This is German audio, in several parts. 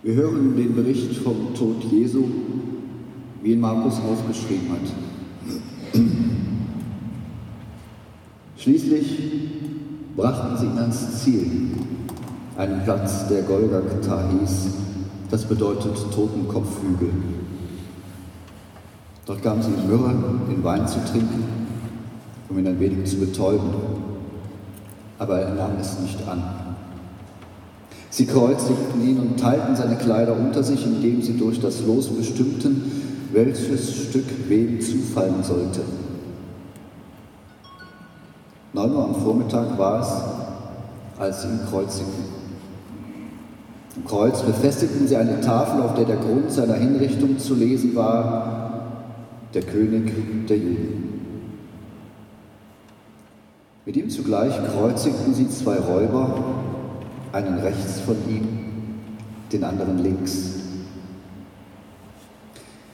Wir hören den Bericht vom Tod Jesu, wie ihn Markus aufgeschrieben hat. Schließlich brachten sie ihn ans Ziel, einen Platz, der Golgatha hieß, das bedeutet Totenkopfhügel. Dort gaben sie ihm Myrrhe, den Wein zu trinken, um ihn ein wenig zu betäuben. Aber er nahm es nicht an. Sie kreuzigten ihn und teilten seine Kleider unter sich, indem sie durch das Los bestimmten, welches Stück wem zufallen sollte. Neun Uhr am Vormittag war es, als sie ihn kreuzigten. Am Kreuz befestigten sie eine Tafel, auf der der Grund seiner Hinrichtung zu lesen war, der König der Juden. Mit ihm zugleich kreuzigten sie zwei Räuber, einen rechts von ihm, den anderen links.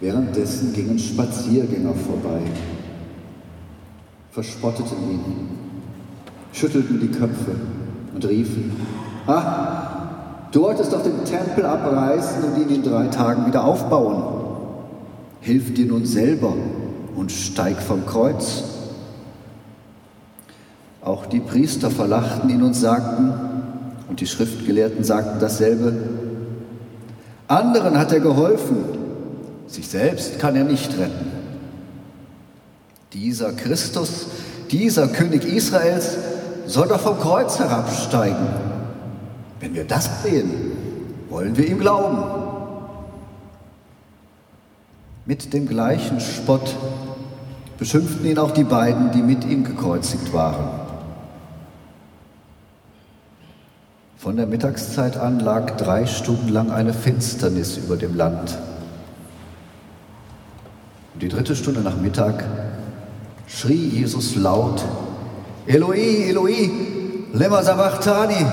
Währenddessen gingen Spaziergänger vorbei, verspotteten ihn, schüttelten die Köpfe und riefen, Ah, du wolltest doch den Tempel abreißen und ihn in drei Tagen wieder aufbauen. Hilf dir nun selber und steig vom Kreuz. Auch die Priester verlachten ihn und sagten, und die Schriftgelehrten sagten dasselbe, anderen hat er geholfen, sich selbst kann er nicht retten. Dieser Christus, dieser König Israels soll doch vom Kreuz herabsteigen. Wenn wir das sehen, wollen wir ihm glauben. Mit dem gleichen Spott beschimpften ihn auch die beiden, die mit ihm gekreuzigt waren. Von der Mittagszeit an lag drei Stunden lang eine Finsternis über dem Land. Die dritte Stunde nach Mittag schrie Jesus laut, Eloi, Eloi, lema sabachthani.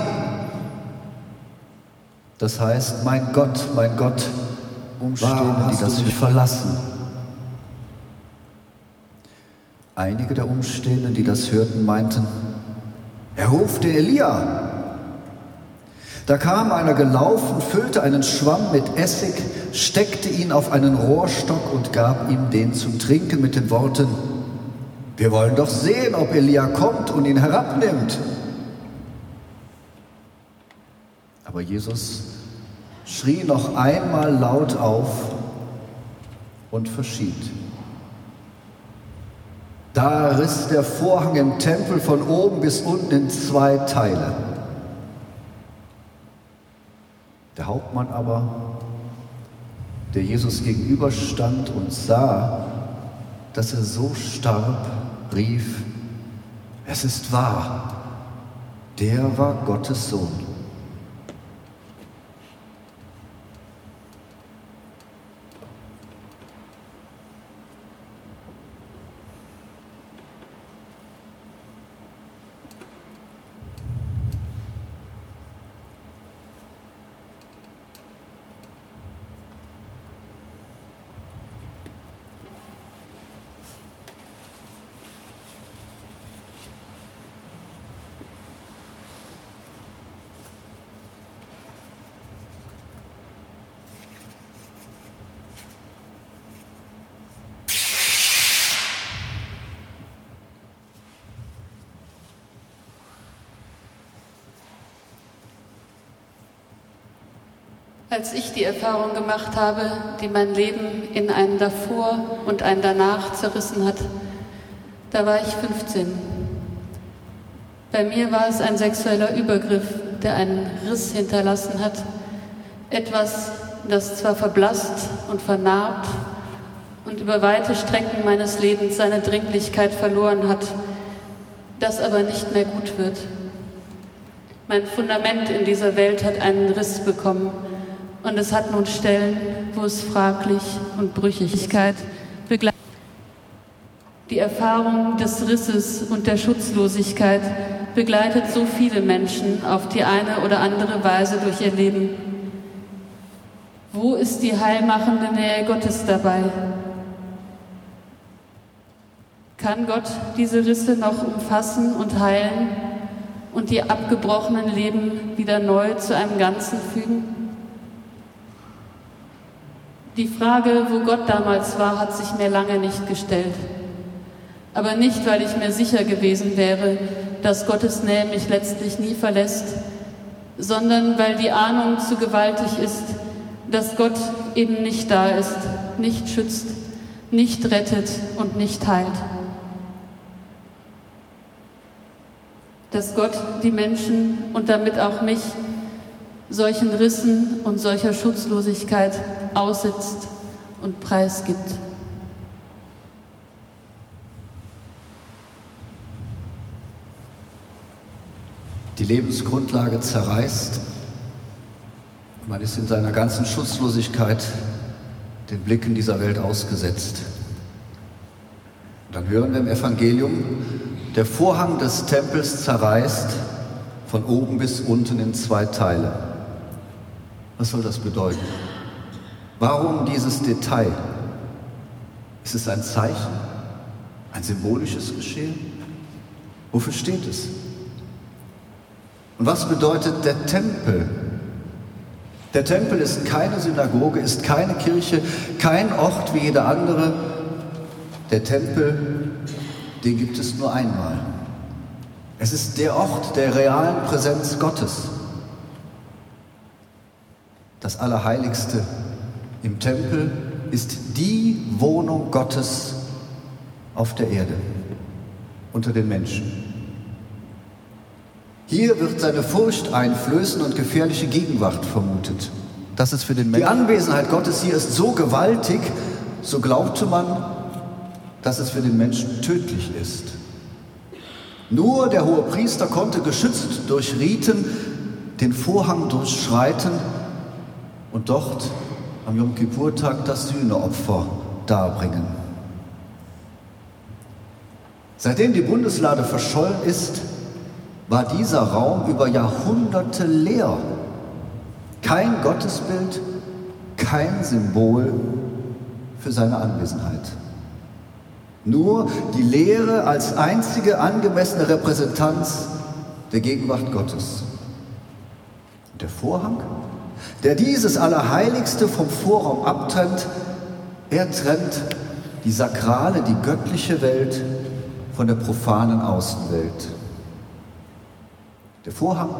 Das heißt, mein Gott, mein Gott, Umstehende, die das mich verlassen. Einige der Umstehenden, die das hörten, meinten, er ruft den Elia. Da kam einer gelaufen, füllte einen Schwamm mit Essig, steckte ihn auf einen Rohrstock und gab ihm den zum Trinken mit den Worten, wir wollen doch sehen, ob Elia kommt und ihn herabnimmt. Aber Jesus schrie noch einmal laut auf und verschied. Da riss der Vorhang im Tempel von oben bis unten in zwei Teile. Der Hauptmann aber, der Jesus gegenüberstand und sah, dass er so starb, rief, es ist wahr, der war Gottes Sohn. Als ich die Erfahrung gemacht habe, die mein Leben in einen davor und einen danach zerrissen hat, da war ich 15. Bei mir war es ein sexueller Übergriff, der einen Riss hinterlassen hat. Etwas, das zwar verblasst und vernarbt und über weite Strecken meines Lebens seine Dringlichkeit verloren hat, das aber nicht mehr gut wird. Mein Fundament in dieser Welt hat einen Riss bekommen und es hat nun Stellen, wo es fraglich und Brüchigkeit begleitet. Die Erfahrung des Risses und der Schutzlosigkeit begleitet so viele Menschen auf die eine oder andere Weise durch ihr Leben. Wo ist die heilmachende Nähe Gottes dabei? Kann Gott diese Risse noch umfassen und heilen und die abgebrochenen Leben wieder neu zu einem Ganzen fügen? Die Frage, wo Gott damals war, hat sich mir lange nicht gestellt. Aber nicht, weil ich mir sicher gewesen wäre, dass Gottes Nähe mich letztlich nie verlässt, sondern weil die Ahnung zu gewaltig ist, dass Gott eben nicht da ist, nicht schützt, nicht rettet und nicht heilt. Dass Gott die Menschen und damit auch mich solchen Rissen und solcher Schutzlosigkeit aussetzt und preisgibt. Die Lebensgrundlage zerreißt. Man ist in seiner ganzen Schutzlosigkeit den Blicken dieser Welt ausgesetzt. Dann hören wir im Evangelium, der Vorhang des Tempels zerreißt von oben bis unten in zwei Teile. Was soll das bedeuten? Warum dieses Detail? Ist es ein Zeichen? Ein symbolisches Geschehen? Wofür steht es? Und was bedeutet der Tempel? Der Tempel ist keine Synagoge, ist keine Kirche, kein Ort wie jeder andere. Der Tempel, den gibt es nur einmal. Es ist der Ort der realen Präsenz Gottes. Das Allerheiligste im Tempel ist die Wohnung Gottes auf der Erde, unter den Menschen. Hier wird seine Furcht einflößen und gefährliche Gegenwart vermutet. Das ist für den Menschen. Die Anwesenheit Gottes hier ist so gewaltig, so glaubte man, dass es für den Menschen tödlich ist. Nur der hohe Priester konnte geschützt durch Riten den Vorhang durchschreiten und dort am Yom Kippur-Tag das Sühneopfer darbringen. Seitdem die Bundeslade verschollen ist, war dieser Raum über Jahrhunderte leer. Kein Gottesbild, kein Symbol für seine Anwesenheit. Nur die Lehre als einzige angemessene Repräsentanz der Gegenwart Gottes. Und der Vorhang, der dieses Allerheiligste vom Vorraum abtrennt, er trennt die sakrale, die göttliche Welt von der profanen Außenwelt. Der Vorhang,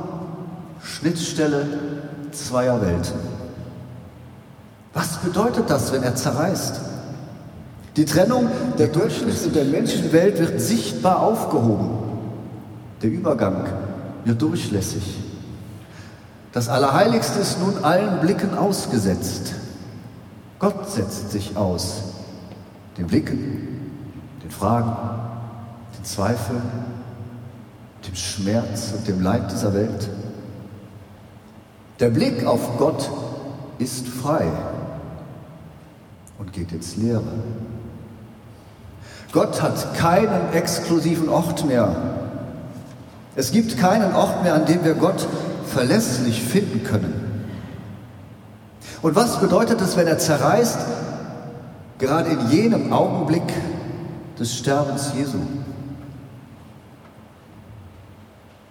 Schnittstelle zweier Welten. Was bedeutet das, wenn er zerreißt? Die Trennung der Durchschnitts- und der Menschenwelt wird sichtbar aufgehoben. Der Übergang wird durchlässig. Das Allerheiligste ist nun allen Blicken ausgesetzt. Gott setzt sich aus. Den Blicken, den Fragen, den Zweifeln, dem Schmerz und dem Leid dieser Welt. Der Blick auf Gott ist frei und geht ins Leere. Gott hat keinen exklusiven Ort mehr. Es gibt keinen Ort mehr, an dem wir Gott verlässlich finden können. Und was bedeutet es, wenn er zerreißt, gerade in jenem Augenblick des Sterbens Jesu?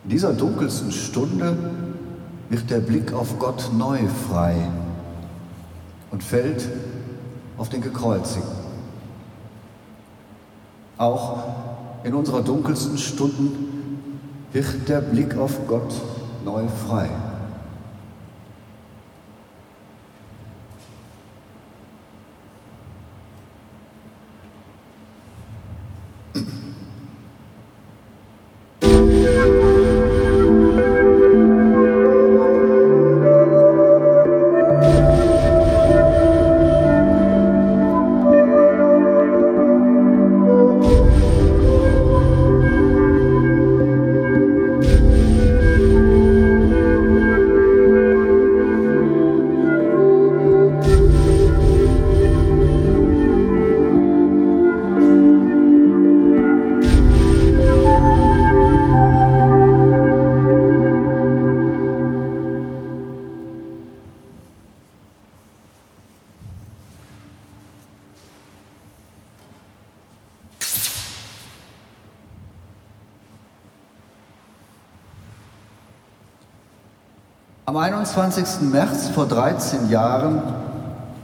In dieser dunkelsten Stunde wird der Blick auf Gott neu frei und fällt auf den Gekreuzigten. Auch in unserer dunkelsten Stunden wird der Blick auf Gott neu frei. Am 21. März vor 13 Jahren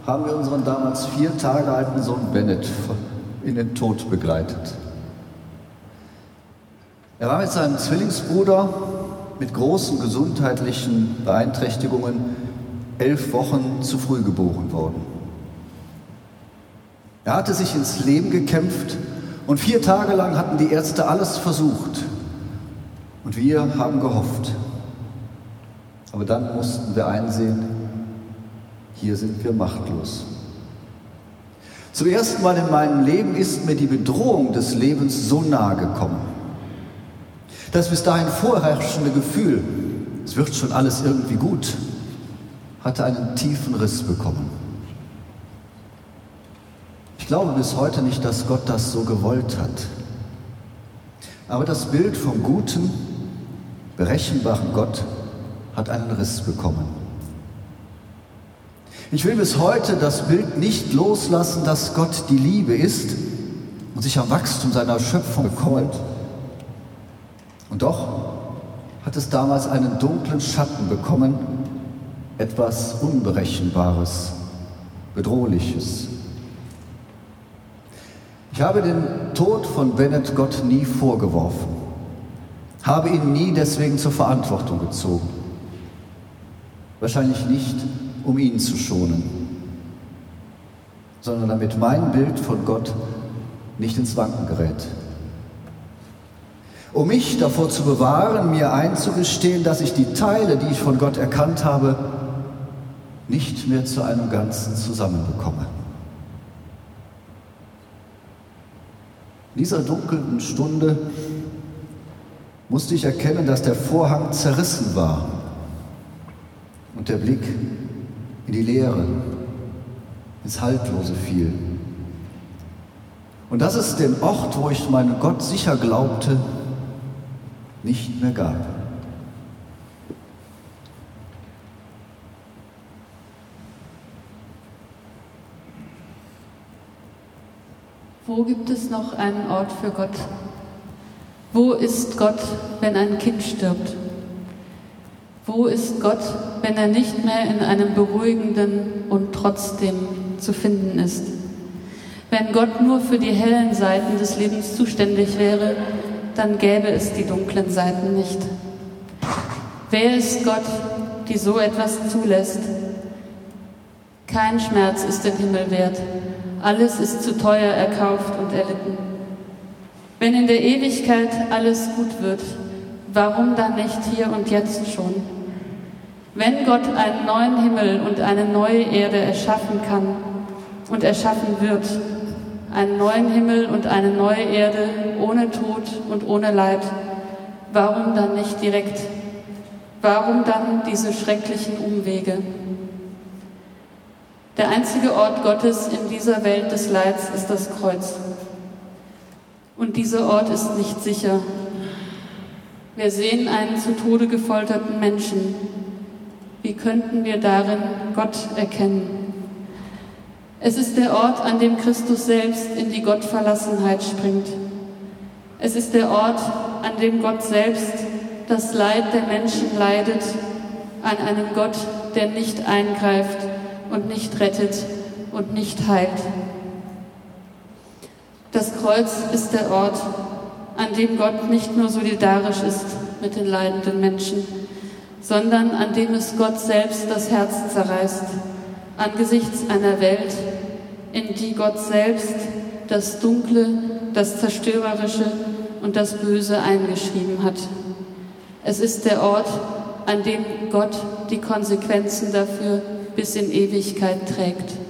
haben wir unseren damals vier Tage alten Sohn Bennett in den Tod begleitet. Er war mit seinem Zwillingsbruder mit großen gesundheitlichen Beeinträchtigungen elf Wochen zu früh geboren worden. Er hatte sich ins Leben gekämpft und vier Tage lang hatten die Ärzte alles versucht. Und wir haben gehofft. Aber dann mussten wir einsehen, hier sind wir machtlos. Zum ersten Mal in meinem Leben ist mir die Bedrohung des Lebens so nahe gekommen. Das bis dahin vorherrschende Gefühl, es wird schon alles irgendwie gut, hatte einen tiefen Riss bekommen. Ich glaube bis heute nicht, dass Gott das so gewollt hat. Aber das Bild vom guten, berechenbaren Gott hat einen Riss bekommen. Ich will bis heute das Bild nicht loslassen, dass Gott die Liebe ist und sich am Wachstum seiner Schöpfung freut. Und doch hat es damals einen dunklen Schatten bekommen, etwas Unberechenbares, Bedrohliches. Ich habe den Tod von Bennett Gott nie vorgeworfen, habe ihn nie deswegen zur Verantwortung gezogen. Wahrscheinlich nicht, um ihn zu schonen, sondern damit mein Bild von Gott nicht ins Wanken gerät. Um mich davor zu bewahren, mir einzugestehen, dass ich die Teile, die ich von Gott erkannt habe, nicht mehr zu einem Ganzen zusammenbekomme. In dieser dunklen Stunde musste ich erkennen, dass der Vorhang zerrissen war der Blick in die Leere, ins Haltlose fiel. Und dass es den Ort, wo ich meinen Gott sicher glaubte, nicht mehr gab. Wo gibt es noch einen Ort für Gott? Wo ist Gott, wenn ein Kind stirbt? Wo ist Gott, wenn er nicht mehr in einem beruhigenden und trotzdem zu finden ist? Wenn Gott nur für die hellen Seiten des Lebens zuständig wäre, dann gäbe es die dunklen Seiten nicht. Wer ist Gott, die so etwas zulässt? Kein Schmerz ist den Himmel wert. Alles ist zu teuer erkauft und erlitten. Wenn in der Ewigkeit alles gut wird, warum dann nicht hier und jetzt schon? Wenn Gott einen neuen Himmel und eine neue Erde erschaffen kann und erschaffen wird, einen neuen Himmel und eine neue Erde ohne Tod und ohne Leid, warum dann nicht direkt? Warum dann diese schrecklichen Umwege? Der einzige Ort Gottes in dieser Welt des Leids ist das Kreuz. Und dieser Ort ist nicht sicher. Wir sehen einen zu Tode gefolterten Menschen. Wie könnten wir darin Gott erkennen? Es ist der Ort, an dem Christus selbst in die Gottverlassenheit springt. Es ist der Ort, an dem Gott selbst das Leid der Menschen leidet, an einem Gott, der nicht eingreift und nicht rettet und nicht heilt. Das Kreuz ist der Ort, an dem Gott nicht nur solidarisch ist mit den leidenden Menschen, sondern an dem es Gott selbst das Herz zerreißt, angesichts einer Welt, in die Gott selbst das Dunkle, das Zerstörerische und das Böse eingeschrieben hat. Es ist der Ort, an dem Gott die Konsequenzen dafür bis in Ewigkeit trägt.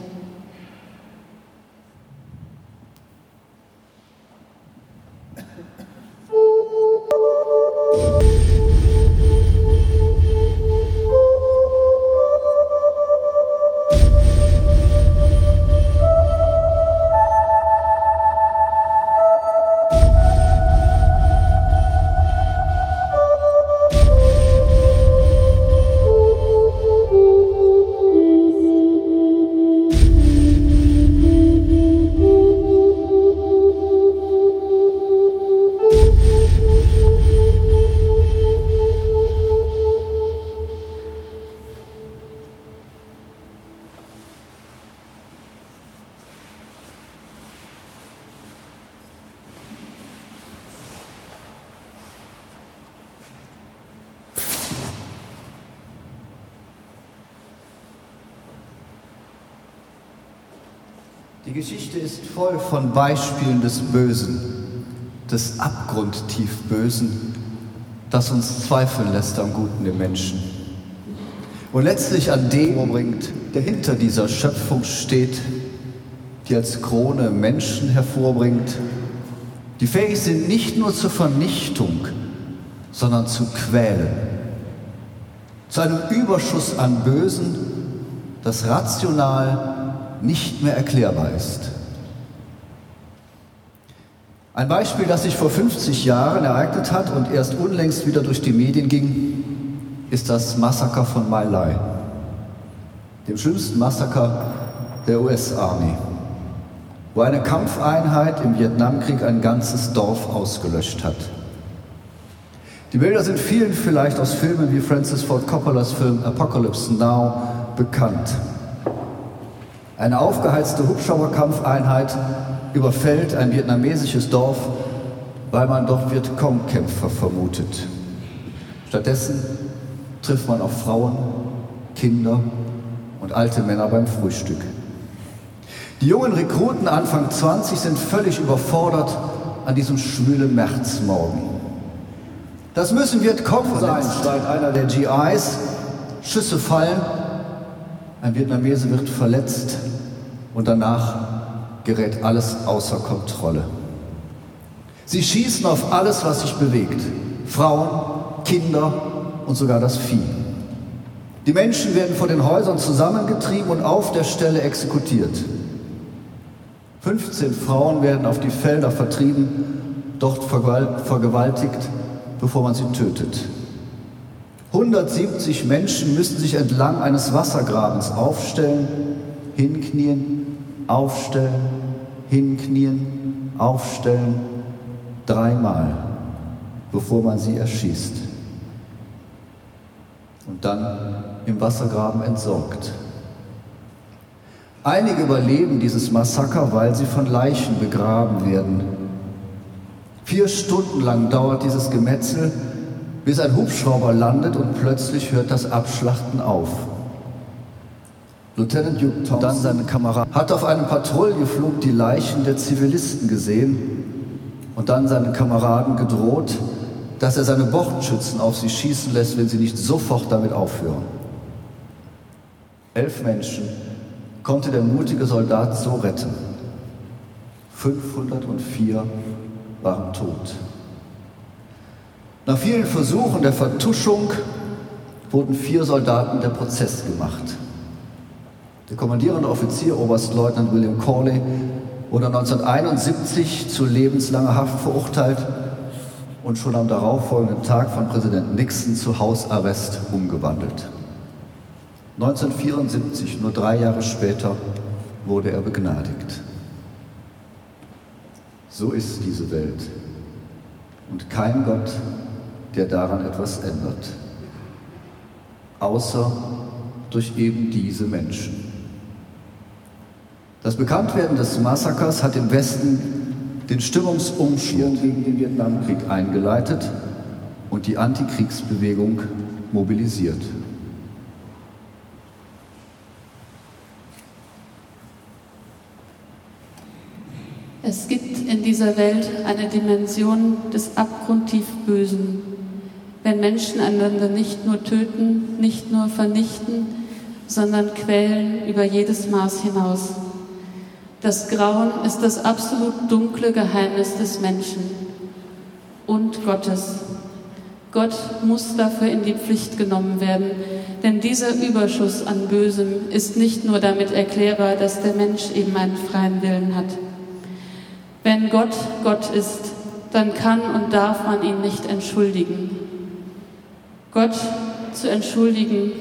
Die Geschichte ist voll von Beispielen des Bösen, des abgrundtief Bösen, das uns zweifeln lässt am Guten im Menschen. Und letztlich an dem bringt, der hinter dieser Schöpfung steht, die als Krone Menschen hervorbringt, die fähig sind nicht nur zur Vernichtung, sondern zu quälen. Zu einem Überschuss an Bösen, das rational nicht mehr erklärbar ist. Ein Beispiel, das sich vor 50 Jahren ereignet hat und erst unlängst wieder durch die Medien ging, ist das Massaker von My Lai, dem schlimmsten Massaker der US-Army, wo eine Kampfeinheit im Vietnamkrieg ein ganzes Dorf ausgelöscht hat. Die Bilder sind vielen vielleicht aus Filmen wie Francis Ford Coppolas Film Apocalypse Now bekannt. Eine aufgeheizte Hubschrauberkampfeinheit überfällt ein vietnamesisches Dorf, weil man dort Vietcong-Kämpfer vermutet. Stattdessen trifft man auf Frauen, Kinder und alte Männer beim Frühstück. Die jungen Rekruten Anfang 20 sind völlig überfordert an diesem schwülen Märzmorgen. Das müssen Vietcong sein, schreit einer der GIs. Schüsse fallen, ein Vietnamese wird verletzt und danach gerät alles außer Kontrolle. Sie schießen auf alles, was sich bewegt. Frauen, Kinder und sogar das Vieh. Die Menschen werden vor den Häusern zusammengetrieben und auf der Stelle exekutiert. 15 Frauen werden auf die Felder vertrieben, dort vergewaltigt bevor man sie tötet. 170 Menschen müssen sich entlang eines Wassergrabens aufstellen, hinknien, aufstellen, hinknien, aufstellen, dreimal, bevor man sie erschießt. Und dann im Wassergraben entsorgt. Einige überleben dieses Massaker, weil sie von Leichen begraben werden Vier Stunden lang dauert dieses Gemetzel, bis ein Hubschrauber landet und plötzlich hört das Abschlachten auf. Lieutenant Duke Thompson, dann seine Kameraden, hat auf einem Patrouilleflug die Leichen der Zivilisten gesehen und dann seinen Kameraden gedroht, dass er seine Bordschützen auf sie schießen lässt, wenn sie nicht sofort damit aufhören. Elf Menschen konnte der mutige Soldat so retten. 504 waren tot. Nach vielen Versuchen der Vertuschung wurden vier Soldaten der Prozess gemacht. Der kommandierende Offizier, Oberstleutnant William Corley, wurde 1971 zu lebenslanger Haft verurteilt und schon am darauffolgenden Tag von Präsident Nixon zu Hausarrest umgewandelt. 1974, nur drei Jahre später, wurde er begnadigt. So ist diese Welt. Und kein Gott, der daran etwas ändert. Außer durch eben diese Menschen. Das Bekanntwerden des Massakers hat im Westen den Stimmungsumschwung gegen den Vietnamkrieg eingeleitet und die Antikriegsbewegung mobilisiert. Es gibt in dieser Welt eine Dimension des abgrundtief Bösen. Wenn Menschen einander nicht nur töten, nicht nur vernichten, sondern quälen über jedes Maß hinaus. Das Grauen ist das absolut dunkle Geheimnis des Menschen und Gottes. Gott muss dafür in die Pflicht genommen werden, denn dieser Überschuss an Bösem ist nicht nur damit erklärbar, dass der Mensch eben einen freien Willen hat. Wenn Gott Gott ist, dann kann und darf man ihn nicht entschuldigen. Gott zu entschuldigen,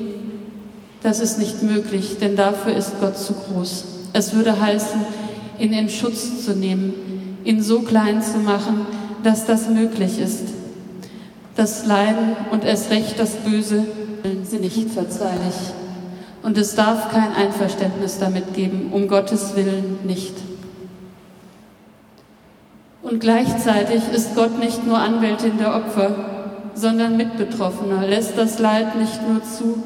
das ist nicht möglich, denn dafür ist Gott zu groß. Es würde heißen, ihn in Schutz zu nehmen, ihn so klein zu machen, dass das möglich ist. Das Leiden und erst recht das Böse sind nicht verzeihlich. Und es darf kein Einverständnis damit geben, um Gottes Willen nicht. Und gleichzeitig ist Gott nicht nur Anwältin der Opfer, sondern Mitbetroffener, lässt das Leid nicht nur zu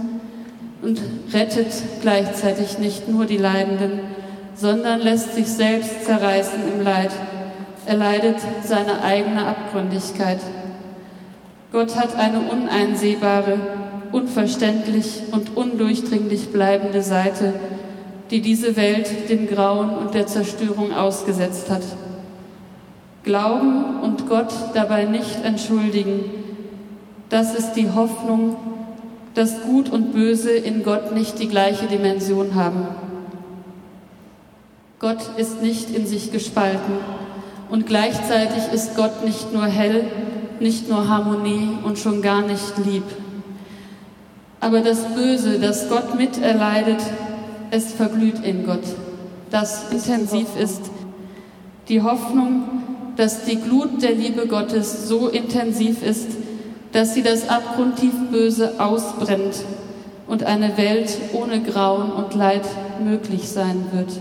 und rettet gleichzeitig nicht nur die Leidenden, sondern lässt sich selbst zerreißen im Leid. Er leidet seine eigene Abgründigkeit. Gott hat eine uneinsehbare, unverständlich und undurchdringlich bleibende Seite, die diese Welt dem Grauen und der Zerstörung ausgesetzt hat. Glauben und Gott dabei nicht entschuldigen, das ist die Hoffnung, dass Gut und Böse in Gott nicht die gleiche Dimension haben. Gott ist nicht in sich gespalten und gleichzeitig ist Gott nicht nur hell, nicht nur Harmonie und schon gar nicht lieb. Aber das Böse, das Gott miterleidet, es verglüht in Gott, das intensiv ist. Die Hoffnung, dass die Glut der Liebe Gottes so intensiv ist, dass sie das abgrundtief Böse ausbrennt und eine Welt ohne Grauen und Leid möglich sein wird.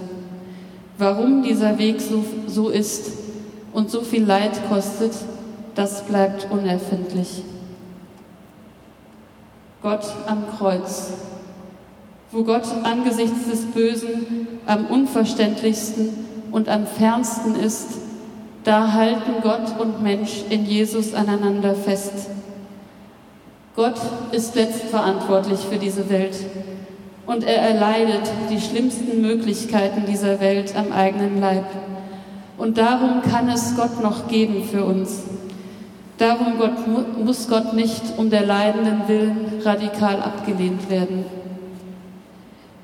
Warum dieser Weg so, so ist und so viel Leid kostet, das bleibt unerfindlich. Gott am Kreuz, wo Gott angesichts des Bösen am unverständlichsten und am fernsten ist, da halten Gott und Mensch in Jesus aneinander fest. Gott ist letztverantwortlich für diese Welt und er erleidet die schlimmsten Möglichkeiten dieser Welt am eigenen Leib. Und darum kann es Gott noch geben für uns. Darum Gott, muss Gott nicht um der Leidenden willen radikal abgelehnt werden.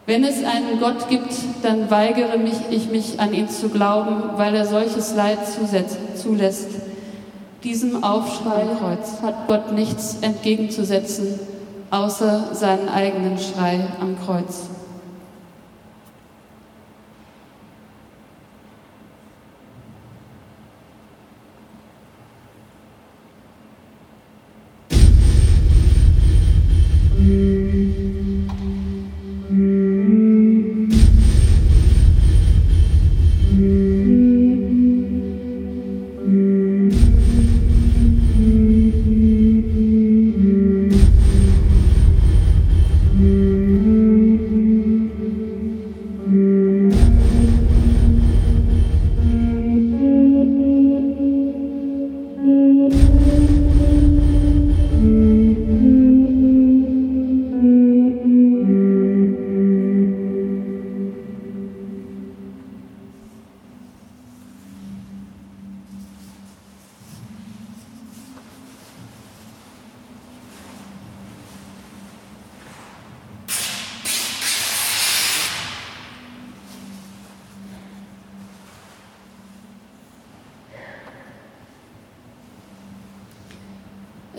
Wenn es einen Gott gibt, dann weigere mich, ich mich an ihn zu glauben, weil er solches Leid zulässt. Diesem Aufschrei hat Gott nichts entgegenzusetzen, außer seinen eigenen Schrei am Kreuz.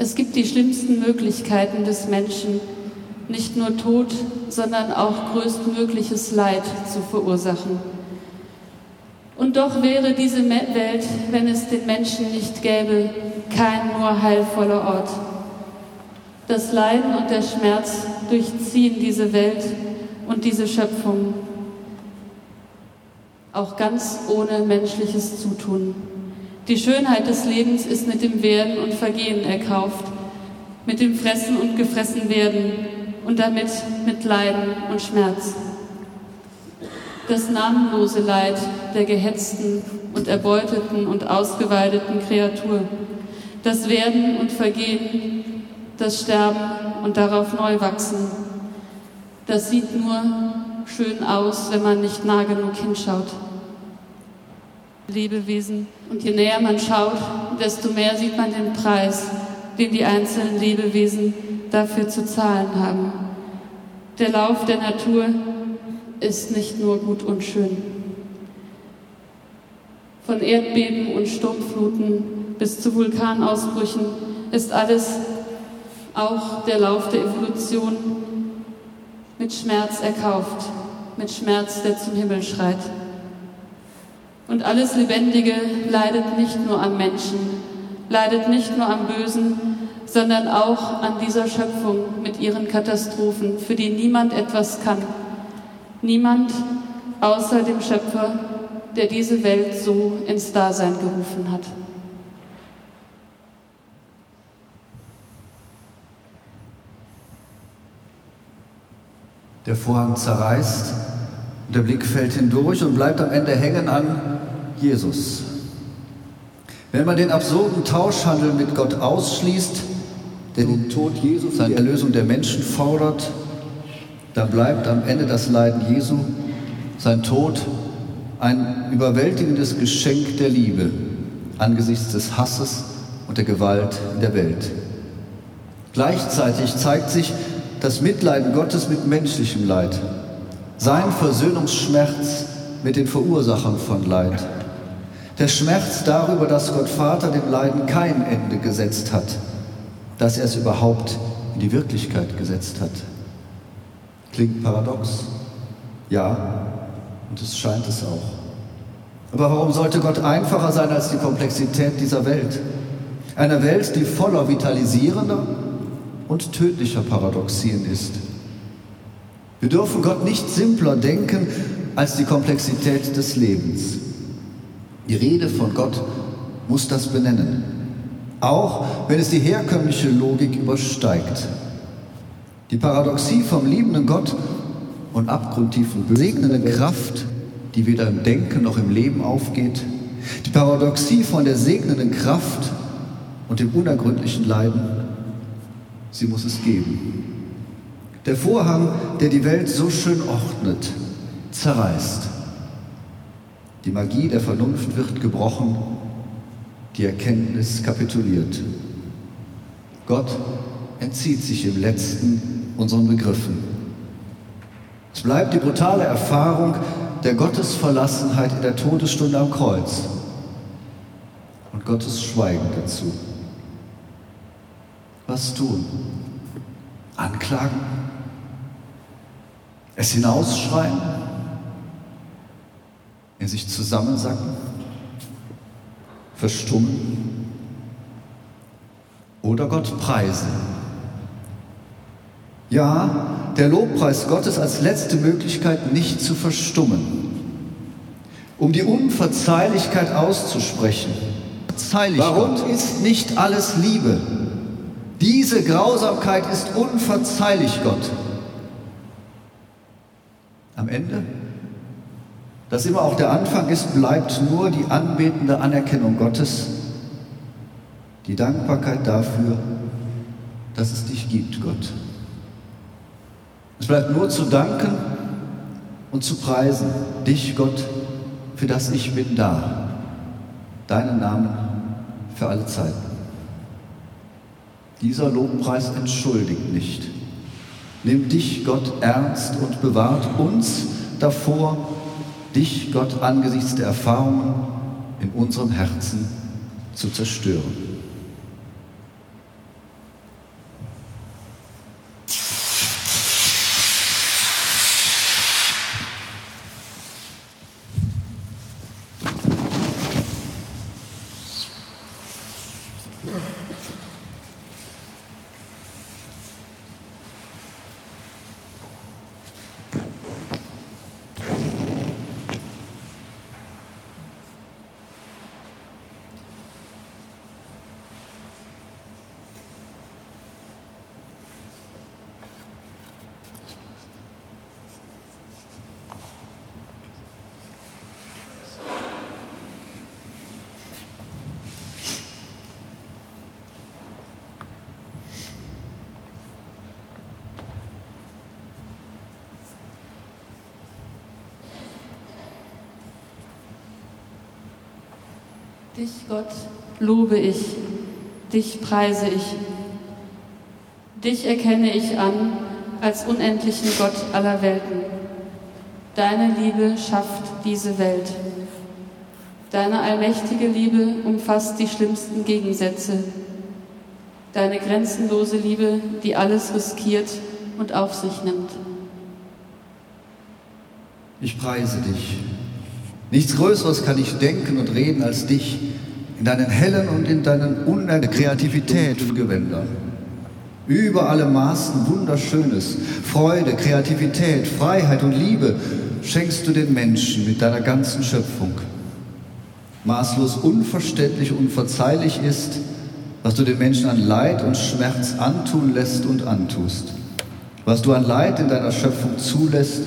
Es gibt die schlimmsten Möglichkeiten des Menschen, nicht nur Tod, sondern auch größtmögliches Leid zu verursachen. Und doch wäre diese Welt, wenn es den Menschen nicht gäbe, kein nur heilvoller Ort. Das Leiden und der Schmerz durchziehen diese Welt und diese Schöpfung, auch ganz ohne menschliches Zutun. Die Schönheit des Lebens ist mit dem Werden und Vergehen erkauft, mit dem Fressen und gefressen werden und damit mit Leiden und Schmerz. Das namenlose Leid der gehetzten und erbeuteten und ausgeweideten Kreatur, das Werden und Vergehen, das Sterben und darauf neu wachsen, das sieht nur schön aus, wenn man nicht nah genug hinschaut. Lebewesen. Und je näher man schaut, desto mehr sieht man den Preis, den die einzelnen Lebewesen dafür zu zahlen haben. Der Lauf der Natur ist nicht nur gut und schön. Von Erdbeben und Sturmfluten bis zu Vulkanausbrüchen ist alles, auch der Lauf der Evolution, mit Schmerz erkauft, mit Schmerz, der zum Himmel schreit. Und alles Lebendige leidet nicht nur am Menschen, leidet nicht nur am Bösen, sondern auch an dieser Schöpfung mit ihren Katastrophen, für die niemand etwas kann. Niemand außer dem Schöpfer, der diese Welt so ins Dasein gerufen hat. Der Vorhang zerreißt der Blick fällt hindurch und bleibt am Ende hängen an Jesus. Wenn man den absurden Tauschhandel mit Gott ausschließt, der den Tod Jesus, seine Erlösung der Menschen fordert, dann bleibt am Ende das Leiden Jesu, sein Tod, ein überwältigendes Geschenk der Liebe angesichts des Hasses und der Gewalt in der Welt. Gleichzeitig zeigt sich das Mitleiden Gottes mit menschlichem Leid, sein Versöhnungsschmerz mit den Verursachern von Leid, der Schmerz darüber, dass Gott Vater dem Leiden kein Ende gesetzt hat, dass er es überhaupt in die Wirklichkeit gesetzt hat. Klingt paradox? Ja, und es scheint es auch. Aber warum sollte Gott einfacher sein als die Komplexität dieser Welt? Einer Welt, die voller vitalisierender und tödlicher Paradoxien ist. Wir dürfen Gott nicht simpler denken als die Komplexität des Lebens. Die Rede von Gott muss das benennen, auch wenn es die herkömmliche Logik übersteigt. Die Paradoxie vom liebenden Gott und abgrundtiefen besegnenden Kraft, die weder im Denken noch im Leben aufgeht, die Paradoxie von der segnenden Kraft und dem unergründlichen Leiden, sie muss es geben. Der Vorhang, der die Welt so schön ordnet, zerreißt. Die Magie der Vernunft wird gebrochen, die Erkenntnis kapituliert. Gott entzieht sich im letzten unseren Begriffen. Es bleibt die brutale Erfahrung der Gottesverlassenheit in der Todesstunde am Kreuz und Gottes Schweigen dazu. Was tun? Anklagen? Es hinausschreien? In sich zusammensacken? Verstummen? Oder Gott preisen? Ja, der Lobpreis Gottes als letzte Möglichkeit nicht zu verstummen, um die Unverzeihlichkeit auszusprechen. Warum ist nicht alles Liebe? Diese Grausamkeit ist unverzeihlich, Gott. Am Ende, das immer auch der Anfang ist, bleibt nur die anbetende Anerkennung Gottes, die Dankbarkeit dafür, dass es dich gibt, Gott. Es bleibt nur zu danken und zu preisen, dich, Gott, für das ich bin da, deinen Namen für alle Zeiten. Dieser Lobpreis entschuldigt nicht. Nimm dich, Gott, ernst und bewahrt uns davor, dich, Gott, angesichts der Erfahrungen in unserem Herzen zu zerstören. Dich, Gott, lobe ich, dich preise ich. Dich erkenne ich an als unendlichen Gott aller Welten. Deine Liebe schafft diese Welt. Deine allmächtige Liebe umfasst die schlimmsten Gegensätze. Deine grenzenlose Liebe, die alles riskiert und auf sich nimmt. Ich preise dich, Nichts Größeres kann ich denken und reden als dich in deinen hellen und in deinen unergründlichen Kreativität Gewändern. Über alle Maßen Wunderschönes, Freude, Kreativität, Freiheit und Liebe schenkst du den Menschen mit deiner ganzen Schöpfung. Maßlos unverständlich, unverzeihlich ist, was du den Menschen an Leid und Schmerz antun lässt und antust. Was du an Leid in deiner Schöpfung zulässt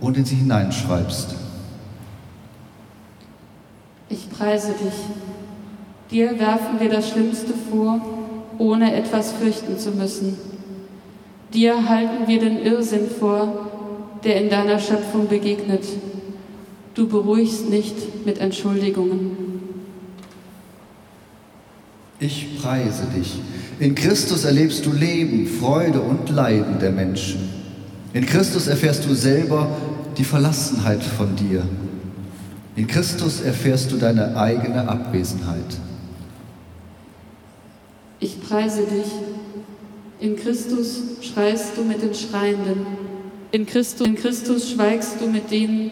und in sie hineinschreibst. Ich preise dich. Dir werfen wir das Schlimmste vor, ohne etwas fürchten zu müssen. Dir halten wir den Irrsinn vor, der in deiner Schöpfung begegnet. Du beruhigst nicht mit Entschuldigungen. Ich preise dich. In Christus erlebst du Leben, Freude und Leiden der Menschen. In Christus erfährst du selber die Verlassenheit von dir. In Christus erfährst du deine eigene Abwesenheit. Ich preise dich. In Christus schreist du mit den Schreienden. In Christus, in Christus schweigst du mit denen,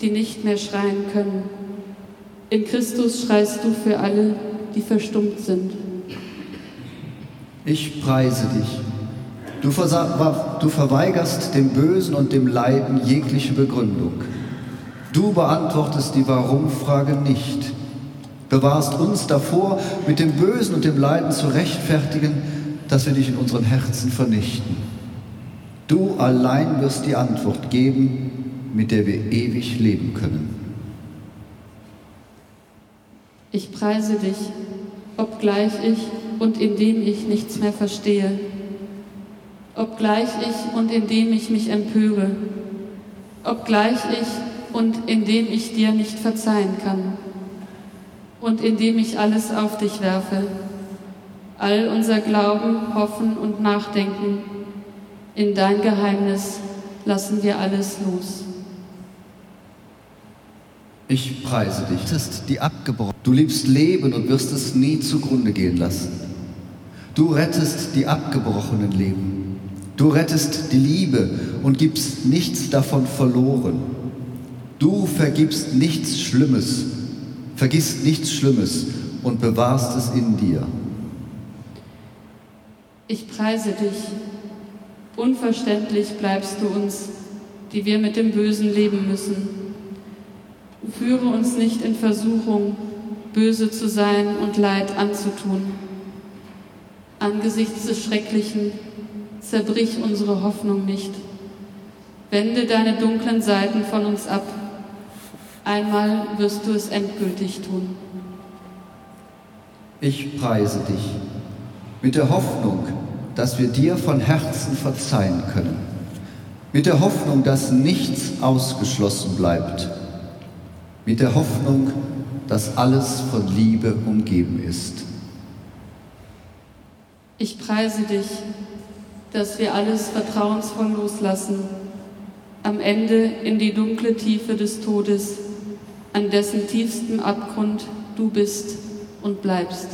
die nicht mehr schreien können. In Christus schreist du für alle, die verstummt sind. Ich preise dich. Du, du verweigerst dem Bösen und dem Leiden jegliche Begründung. Du beantwortest die Warum-Frage nicht. Bewahrst uns davor, mit dem Bösen und dem Leiden zu rechtfertigen, dass wir dich in unseren Herzen vernichten. Du allein wirst die Antwort geben, mit der wir ewig leben können. Ich preise dich, obgleich ich und indem ich nichts mehr verstehe, obgleich ich und indem ich mich empöre, obgleich ich und indem ich dir nicht verzeihen kann und indem ich alles auf dich werfe, all unser Glauben, Hoffen und Nachdenken, in dein Geheimnis lassen wir alles los. Ich preise dich. Die abgebrochen. Du liebst Leben und wirst es nie zugrunde gehen lassen. Du rettest die abgebrochenen Leben. Du rettest die Liebe und gibst nichts davon verloren. Du vergibst nichts Schlimmes, vergisst nichts Schlimmes und bewahrst es in dir. Ich preise dich. Unverständlich bleibst du uns, die wir mit dem Bösen leben müssen. Führe uns nicht in Versuchung, böse zu sein und Leid anzutun. Angesichts des Schrecklichen zerbrich unsere Hoffnung nicht. Wende deine dunklen Seiten von uns ab. Einmal wirst du es endgültig tun. Ich preise dich mit der Hoffnung, dass wir dir von Herzen verzeihen können. Mit der Hoffnung, dass nichts ausgeschlossen bleibt mit der Hoffnung, dass alles von Liebe umgeben ist. Ich preise dich, dass wir alles vertrauensvoll loslassen, am Ende in die dunkle Tiefe des Todes, an dessen tiefstem Abgrund du bist und bleibst.